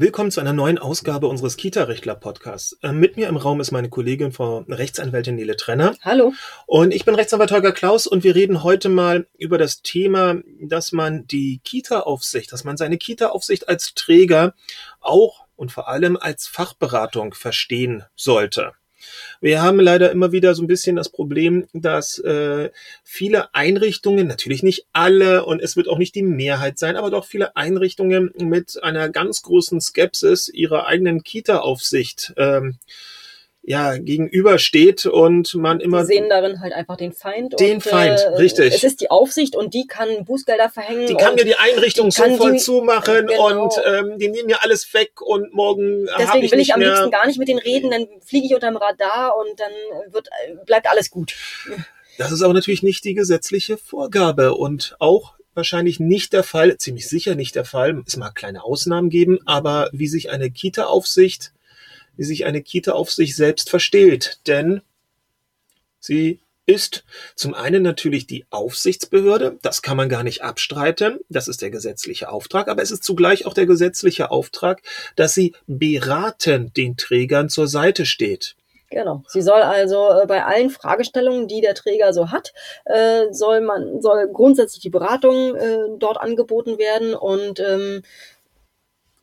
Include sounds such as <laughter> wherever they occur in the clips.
Willkommen zu einer neuen Ausgabe unseres Kita-Rechtler-Podcasts. Äh, mit mir im Raum ist meine Kollegin, Frau Rechtsanwältin Nele Trenner. Hallo. Und ich bin Rechtsanwalt Holger Klaus und wir reden heute mal über das Thema, dass man die Kita-Aufsicht, dass man seine Kita-Aufsicht als Träger auch und vor allem als Fachberatung verstehen sollte. Wir haben leider immer wieder so ein bisschen das Problem, dass äh, viele Einrichtungen, natürlich nicht alle und es wird auch nicht die Mehrheit sein, aber doch viele Einrichtungen mit einer ganz großen Skepsis ihrer eigenen Kita-Aufsicht ähm, ja, gegenübersteht und man immer. Die sehen darin halt einfach den Feind. Den und, Feind, äh, richtig. Es ist die Aufsicht und die kann Bußgelder verhängen. Die kann mir die Einrichtung so voll die, zumachen genau. und ähm, die nehmen mir alles weg und morgen Deswegen ich will ich am mehr. liebsten gar nicht mit denen reden, dann fliege ich unterm Radar und dann wird, bleibt alles gut. Das ist aber natürlich nicht die gesetzliche Vorgabe und auch wahrscheinlich nicht der Fall, ziemlich sicher nicht der Fall. Es mag kleine Ausnahmen geben, aber wie sich eine Kita-Aufsicht wie sich eine Kita auf sich selbst versteht. Denn sie ist zum einen natürlich die Aufsichtsbehörde, das kann man gar nicht abstreiten, das ist der gesetzliche Auftrag, aber es ist zugleich auch der gesetzliche Auftrag, dass sie beraten den Trägern zur Seite steht. Genau. Sie soll also äh, bei allen Fragestellungen, die der Träger so hat, äh, soll man soll grundsätzlich die Beratung äh, dort angeboten werden und ähm,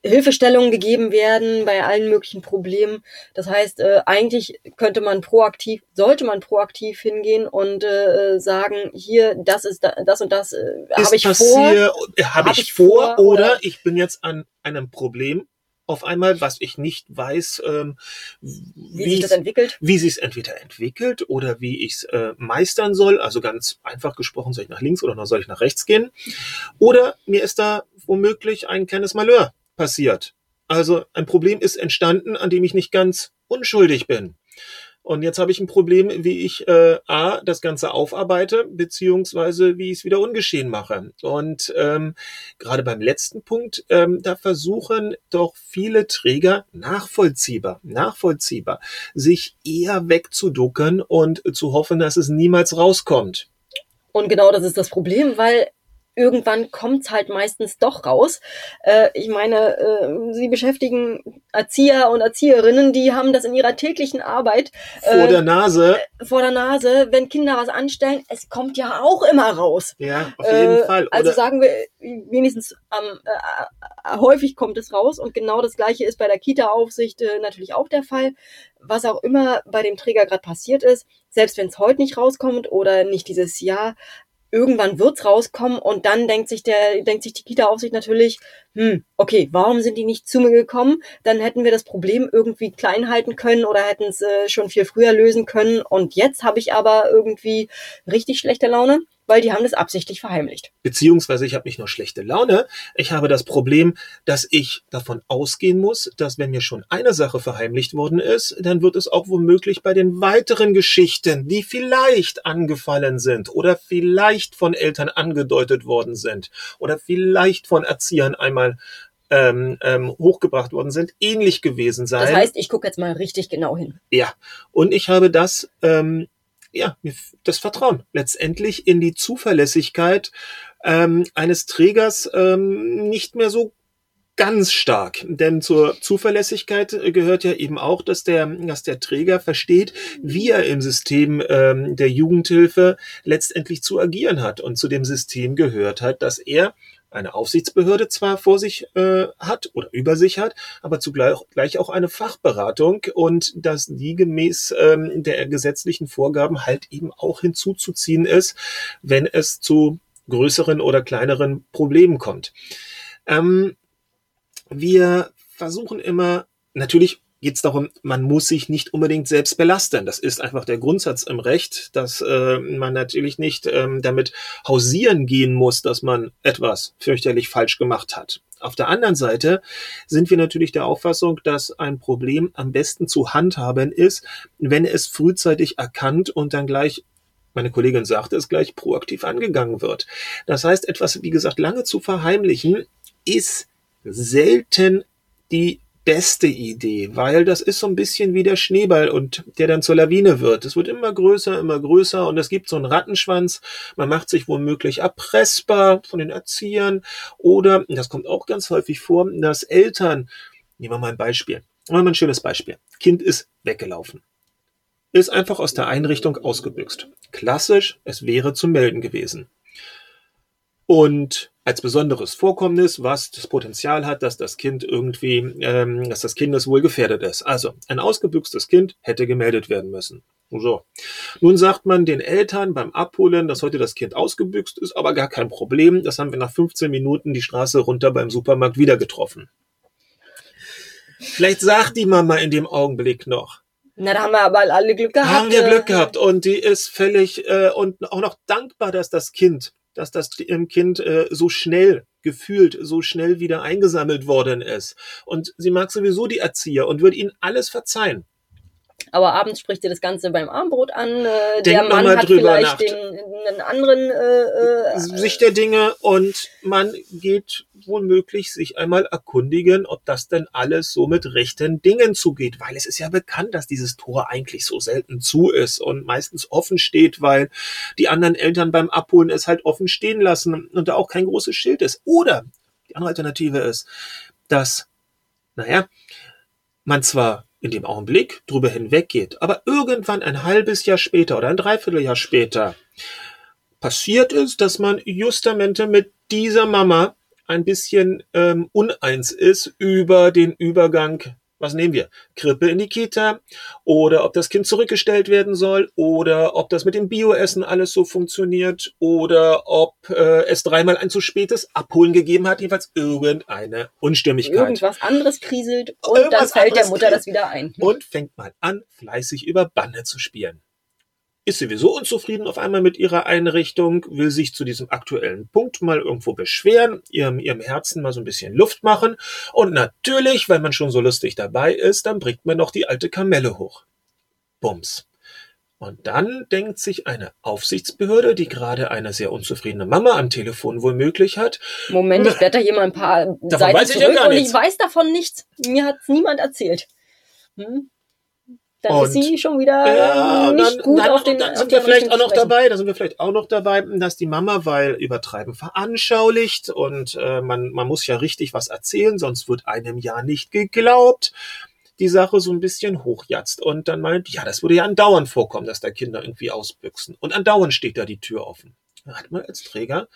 Hilfestellungen gegeben werden bei allen möglichen Problemen. Das heißt, äh, eigentlich könnte man proaktiv, sollte man proaktiv hingehen und äh, sagen, hier, das ist da, das und das äh, habe ich passier, vor. Habe hab ich, vor oder, oder ich bin jetzt an einem Problem auf einmal, was ich nicht weiß, ähm, wie, wie sich das entwickelt. Wie sich es entweder entwickelt oder wie ich es äh, meistern soll. Also ganz einfach gesprochen, soll ich nach links oder soll ich nach rechts gehen? Oder mir ist da womöglich ein kleines Malheur passiert. Also ein Problem ist entstanden, an dem ich nicht ganz unschuldig bin. Und jetzt habe ich ein Problem, wie ich äh, A, das Ganze aufarbeite, beziehungsweise wie ich es wieder ungeschehen mache. Und ähm, gerade beim letzten Punkt, ähm, da versuchen doch viele Träger nachvollziehbar, nachvollziehbar, sich eher wegzuducken und zu hoffen, dass es niemals rauskommt. Und genau das ist das Problem, weil irgendwann kommt's halt meistens doch raus. Äh, ich meine, äh, sie beschäftigen Erzieher und Erzieherinnen, die haben das in ihrer täglichen Arbeit äh, vor der Nase. Äh, vor der Nase, wenn Kinder was anstellen, es kommt ja auch immer raus. Ja, auf jeden äh, Fall. Also Oder also sagen wir wenigstens ähm, äh, häufig kommt es raus und genau das gleiche ist bei der Kita-Aufsicht natürlich auch der Fall. Was auch immer bei dem Träger gerade passiert ist, selbst wenn es heute nicht rauskommt oder nicht dieses Jahr, irgendwann wird's rauskommen und dann denkt sich der, denkt sich die Kita-Aufsicht natürlich, hm, okay, warum sind die nicht zu mir gekommen? Dann hätten wir das Problem irgendwie klein halten können oder hätten es äh, schon viel früher lösen können. Und jetzt habe ich aber irgendwie richtig schlechte Laune weil die haben das absichtlich verheimlicht. Beziehungsweise ich habe nicht nur schlechte Laune, ich habe das Problem, dass ich davon ausgehen muss, dass wenn mir schon eine Sache verheimlicht worden ist, dann wird es auch womöglich bei den weiteren Geschichten, die vielleicht angefallen sind oder vielleicht von Eltern angedeutet worden sind oder vielleicht von Erziehern einmal ähm, ähm, hochgebracht worden sind, ähnlich gewesen sein. Das heißt, ich gucke jetzt mal richtig genau hin. Ja, und ich habe das ähm, ja, das Vertrauen letztendlich in die Zuverlässigkeit ähm, eines Trägers ähm, nicht mehr so ganz stark. Denn zur Zuverlässigkeit gehört ja eben auch, dass der, dass der Träger versteht, wie er im System ähm, der Jugendhilfe letztendlich zu agieren hat. Und zu dem System gehört halt, dass er eine Aufsichtsbehörde zwar vor sich äh, hat oder über sich hat, aber zugleich gleich auch eine Fachberatung und dass die gemäß ähm, der gesetzlichen Vorgaben halt eben auch hinzuzuziehen ist, wenn es zu größeren oder kleineren Problemen kommt. Ähm, wir versuchen immer natürlich geht es darum, man muss sich nicht unbedingt selbst belasten. Das ist einfach der Grundsatz im Recht, dass äh, man natürlich nicht ähm, damit hausieren gehen muss, dass man etwas fürchterlich falsch gemacht hat. Auf der anderen Seite sind wir natürlich der Auffassung, dass ein Problem am besten zu handhaben ist, wenn es frühzeitig erkannt und dann gleich meine Kollegin sagte es gleich proaktiv angegangen wird. Das heißt, etwas, wie gesagt, lange zu verheimlichen, ist selten die beste Idee, weil das ist so ein bisschen wie der Schneeball und der dann zur Lawine wird. Es wird immer größer, immer größer und es gibt so einen Rattenschwanz. Man macht sich womöglich erpressbar von den Erziehern oder, das kommt auch ganz häufig vor, dass Eltern Nehmen wir mal ein Beispiel. Nehmen wir mal ein schönes Beispiel. Kind ist weggelaufen. Ist einfach aus der Einrichtung ausgebüxt. Klassisch, es wäre zu melden gewesen. Und als besonderes Vorkommnis, was das Potenzial hat, dass das Kind irgendwie, ähm, dass das Kindeswohl gefährdet ist. Also ein ausgebüxtes Kind hätte gemeldet werden müssen. So. Nun sagt man den Eltern beim Abholen, dass heute das Kind ausgebüxt ist, aber gar kein Problem. Das haben wir nach 15 Minuten die Straße runter beim Supermarkt wieder getroffen. Vielleicht sagt die Mama in dem Augenblick noch. Na, da haben wir aber alle Glück gehabt. Haben wir Glück gehabt. Und die ist völlig äh, und auch noch dankbar, dass das Kind dass das Kind äh, so schnell gefühlt so schnell wieder eingesammelt worden ist. Und sie mag sowieso die Erzieher und würde ihnen alles verzeihen. Aber abends spricht sie das Ganze beim Armbrot an. Äh, der Mann mal hat drüber vielleicht den, einen anderen äh, äh, Sicht der Dinge und man geht womöglich sich einmal erkundigen, ob das denn alles so mit rechten Dingen zugeht, weil es ist ja bekannt, dass dieses Tor eigentlich so selten zu ist und meistens offen steht, weil die anderen Eltern beim Abholen es halt offen stehen lassen und da auch kein großes Schild ist. Oder die andere Alternative ist, dass, naja, man zwar in dem Augenblick drüber hinweggeht, aber irgendwann ein halbes Jahr später oder ein Dreivierteljahr später passiert ist, dass man justamente mit dieser Mama ein bisschen ähm, uneins ist über den Übergang, was nehmen wir, Krippe in die Kita oder ob das Kind zurückgestellt werden soll oder ob das mit dem Bioessen alles so funktioniert oder ob äh, es dreimal ein zu spätes Abholen gegeben hat, jedenfalls irgendeine Unstimmigkeit. irgendwas anderes kriselt und dann Irgendwas fällt der Mutter das wieder ein. und fängt mal an, fleißig über Bande zu spielen. Ist sowieso unzufrieden auf einmal mit ihrer Einrichtung, will sich zu diesem aktuellen Punkt mal irgendwo beschweren, ihrem, ihrem Herzen mal so ein bisschen Luft machen. Und natürlich, weil man schon so lustig dabei ist, dann bringt man noch die alte Kamelle hoch. Bums. Und dann denkt sich eine Aufsichtsbehörde, die gerade eine sehr unzufriedene Mama am Telefon womöglich hat, Moment, ich blätter hier mal ein paar Seiten weiß ich ja zurück gar und nichts. ich weiß davon nichts. Mir hat niemand erzählt. Hm? Dann Und- ist sie schon wieder Ja, äh, und nicht dann, gut dann, auf den dann sind wir vielleicht auch noch dabei, da sind wir vielleicht auch noch dabei, dass die Mama, weil übertreiben veranschaulicht und äh, man, man muss ja richtig was erzählen, sonst wird einem ja nicht geglaubt, die Sache so ein bisschen hochjatzt und dann meint, ja, das würde ja andauernd vorkommen, dass da Kinder irgendwie ausbüchsen. Und andauernd steht da die Tür offen. Da hat man als Träger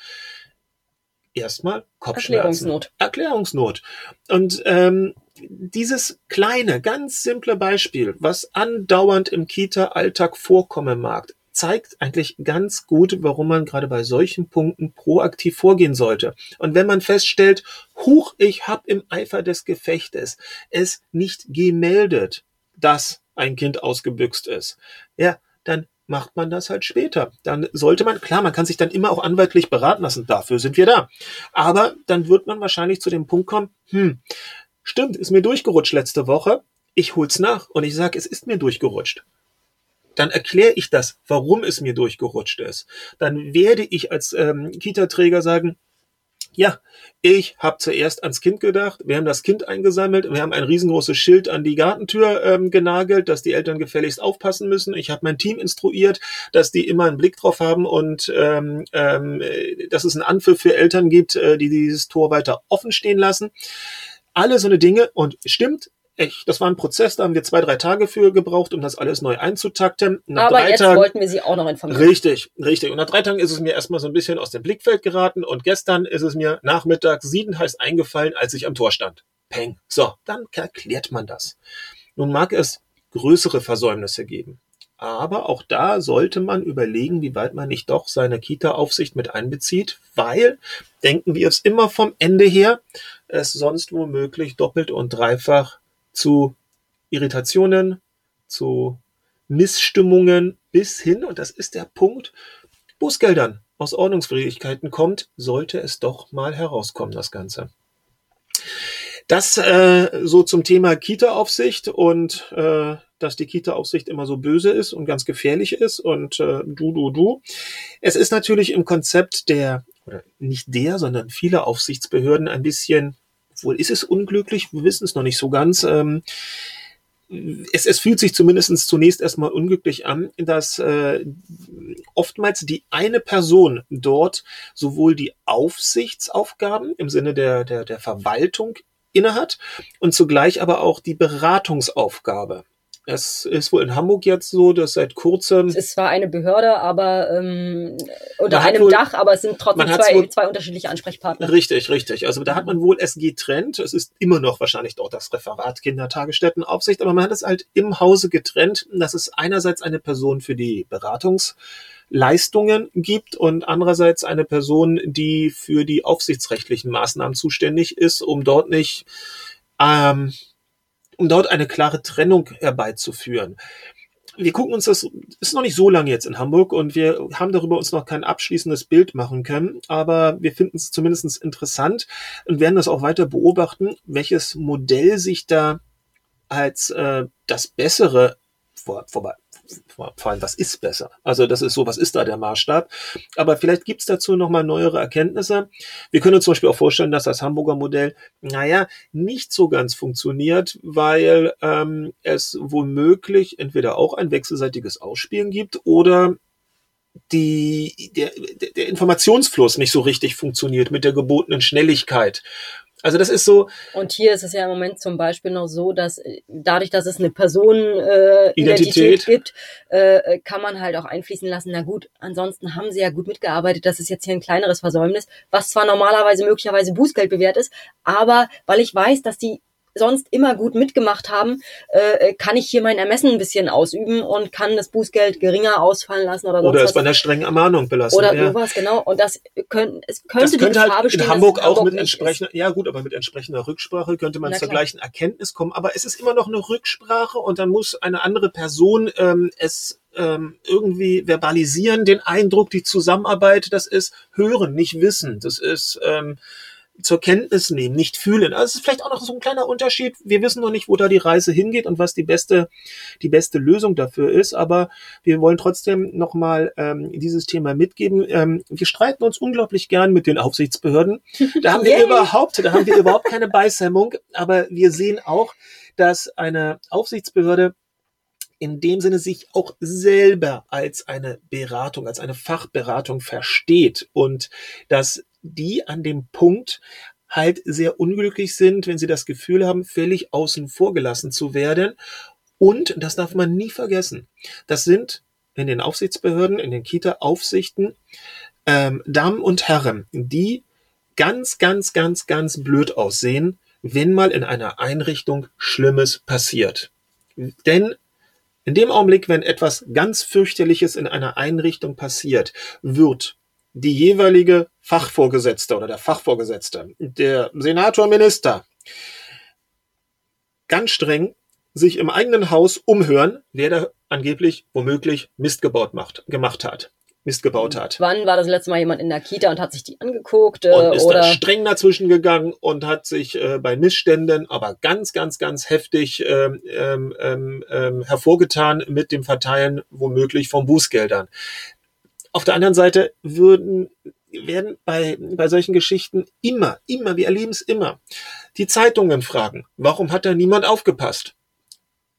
erstmal Kopfschmerzen. Erklärungsnot. Erklärungsnot. Und ähm, dieses kleine, ganz simple Beispiel, was andauernd im Kita-Alltag vorkommen mag, zeigt eigentlich ganz gut, warum man gerade bei solchen Punkten proaktiv vorgehen sollte. Und wenn man feststellt, huch, ich habe im Eifer des Gefechtes es nicht gemeldet, dass ein Kind ausgebüxt ist, ja, dann macht man das halt später. Dann sollte man, klar, man kann sich dann immer auch anwaltlich beraten lassen, dafür sind wir da. Aber dann wird man wahrscheinlich zu dem Punkt kommen, hm, stimmt, ist mir durchgerutscht letzte Woche, ich hol's nach und ich sage, es ist mir durchgerutscht. Dann erkläre ich das, warum es mir durchgerutscht ist. Dann werde ich als ähm, Kita-Träger sagen, ja, ich habe zuerst ans Kind gedacht, wir haben das Kind eingesammelt, wir haben ein riesengroßes Schild an die Gartentür ähm, genagelt, dass die Eltern gefälligst aufpassen müssen. Ich habe mein Team instruiert, dass die immer einen Blick drauf haben und ähm, ähm, äh, dass es einen Anpfiff für Eltern gibt, äh, die dieses Tor weiter offen stehen lassen. Alle so eine Dinge und stimmt, echt, das war ein Prozess, da haben wir zwei, drei Tage für gebraucht, um das alles neu einzutakten. Nach Aber drei jetzt Tagen, wollten wir sie auch noch informieren. Richtig, richtig. Und nach drei Tagen ist es mir erstmal so ein bisschen aus dem Blickfeld geraten und gestern ist es mir nachmittags siedenheiß eingefallen, als ich am Tor stand. Peng. So, dann erklärt man das. Nun mag es größere Versäumnisse geben. Aber auch da sollte man überlegen, wie weit man nicht doch seine Kita-Aufsicht mit einbezieht, weil, denken wir es immer vom Ende her, es sonst womöglich doppelt und dreifach zu Irritationen, zu Missstimmungen bis hin, und das ist der Punkt, Bußgeldern aus Ordnungswidrigkeiten kommt, sollte es doch mal herauskommen, das Ganze. Das äh, so zum Thema Kita-Aufsicht und äh, dass die Kita-Aufsicht immer so böse ist und ganz gefährlich ist und äh, du, du, du. Es ist natürlich im Konzept der, oder nicht der, sondern viele Aufsichtsbehörden ein bisschen, wohl ist es unglücklich, wir wissen es noch nicht so ganz, ähm, es, es fühlt sich zumindest zunächst erstmal unglücklich an, dass äh, oftmals die eine Person dort sowohl die Aufsichtsaufgaben im Sinne der, der, der Verwaltung innehat und zugleich aber auch die Beratungsaufgabe. Es ist wohl in Hamburg jetzt so, dass seit kurzem. Es ist zwar eine Behörde, aber ähm, unter einem wohl, Dach, aber es sind trotzdem zwei, wohl, zwei unterschiedliche Ansprechpartner. Richtig, richtig. Also da hat man wohl es getrennt. Es ist immer noch wahrscheinlich dort das Referat Kindertagesstättenaufsicht, aber man hat es halt im Hause getrennt. Das ist einerseits eine Person für die Beratungsleistungen gibt und andererseits eine Person, die für die aufsichtsrechtlichen Maßnahmen zuständig ist, um dort nicht ähm, um dort eine klare Trennung herbeizuführen. Wir gucken uns das, ist noch nicht so lange jetzt in Hamburg und wir haben darüber uns noch kein abschließendes Bild machen können, aber wir finden es zumindest interessant und werden das auch weiter beobachten, welches Modell sich da als äh, das bessere vor, vorbei, vor allem, was ist besser? Also das ist so, was ist da der Maßstab? Aber vielleicht gibt's dazu nochmal neuere Erkenntnisse. Wir können uns zum Beispiel auch vorstellen, dass das Hamburger Modell, naja, nicht so ganz funktioniert, weil ähm, es womöglich entweder auch ein wechselseitiges Ausspielen gibt oder die, der, der Informationsfluss nicht so richtig funktioniert mit der gebotenen Schnelligkeit. Also das ist so. Und hier ist es ja im Moment zum Beispiel noch so, dass äh, dadurch, dass es eine Personenidentität äh, gibt, äh, kann man halt auch einfließen lassen. Na gut, ansonsten haben sie ja gut mitgearbeitet. Das ist jetzt hier ein kleineres Versäumnis, was zwar normalerweise möglicherweise Bußgeld bewährt ist, aber weil ich weiß, dass die sonst immer gut mitgemacht haben, äh, kann ich hier mein Ermessen ein bisschen ausüben und kann das Bußgeld geringer ausfallen lassen oder Oder es bei einer strengen Ermahnung belassen. Oder ja. sowas, genau. Und das können, es könnte, das könnte halt bestehen, in Hamburg auch Hamburg mit entsprechender, ja gut, aber mit entsprechender Rücksprache könnte man zur gleichen Erkenntnis kommen. Aber es ist immer noch eine Rücksprache und dann muss eine andere Person ähm, es ähm, irgendwie verbalisieren, den Eindruck, die Zusammenarbeit, das ist hören, nicht wissen. Das ist ähm, zur Kenntnis nehmen, nicht fühlen. Also es ist vielleicht auch noch so ein kleiner Unterschied. Wir wissen noch nicht, wo da die Reise hingeht und was die beste, die beste Lösung dafür ist. Aber wir wollen trotzdem nochmal ähm, dieses Thema mitgeben. Ähm, wir streiten uns unglaublich gern mit den Aufsichtsbehörden. Da haben wir <laughs> überhaupt, da haben wir überhaupt keine Beißhemmung. Aber wir sehen auch, dass eine Aufsichtsbehörde in dem Sinne sich auch selber als eine Beratung, als eine Fachberatung versteht und dass die an dem Punkt halt sehr unglücklich sind, wenn sie das Gefühl haben, völlig außen vor gelassen zu werden. Und, das darf man nie vergessen, das sind in den Aufsichtsbehörden, in den Kita-Aufsichten ähm, Damen und Herren, die ganz, ganz, ganz, ganz blöd aussehen, wenn mal in einer Einrichtung Schlimmes passiert. Denn in dem Augenblick, wenn etwas ganz fürchterliches in einer Einrichtung passiert, wird die jeweilige Fachvorgesetzte oder der Fachvorgesetzte, der Senator, Minister, ganz streng sich im eigenen Haus umhören, wer da angeblich womöglich Mist gebaut macht, gemacht hat. Mist gebaut hat. Wann war das letzte Mal jemand in der Kita und hat sich die angeguckt? Äh, und ist oder? da streng dazwischen gegangen und hat sich äh, bei Missständen aber ganz, ganz, ganz heftig ähm, ähm, ähm, ähm hervorgetan mit dem Verteilen womöglich von Bußgeldern. Auf der anderen Seite würden werden bei, bei solchen Geschichten immer, immer, wir erleben es immer, die Zeitungen fragen, warum hat da niemand aufgepasst?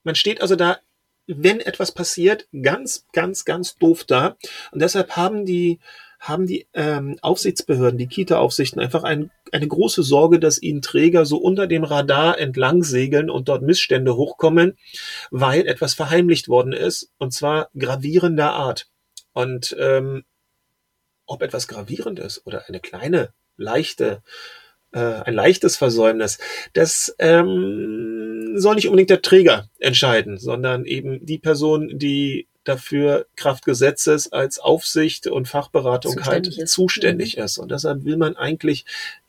Man steht also da, wenn etwas passiert, ganz, ganz, ganz doof da. Und deshalb haben die, haben die ähm, Aufsichtsbehörden, die Kita-Aufsichten einfach ein, eine große Sorge, dass ihnen Träger so unter dem Radar entlang segeln und dort Missstände hochkommen, weil etwas verheimlicht worden ist, und zwar gravierender Art. Und ähm, ob etwas gravierend ist oder eine kleine, leichte, äh, ein leichtes Versäumnis, das ähm, soll nicht unbedingt der Träger entscheiden, sondern eben die Person, die dafür Kraft Gesetzes als Aufsicht und Fachberatung zuständig halt ist. zuständig mhm. ist. Und deshalb will man eigentlich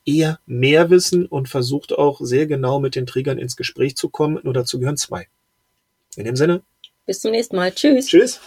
eher mehr wissen und versucht auch sehr genau mit den Trägern ins Gespräch zu kommen. Nur dazu gehören zwei. In dem Sinne. Bis zum nächsten Mal. Tschüss. Tschüss.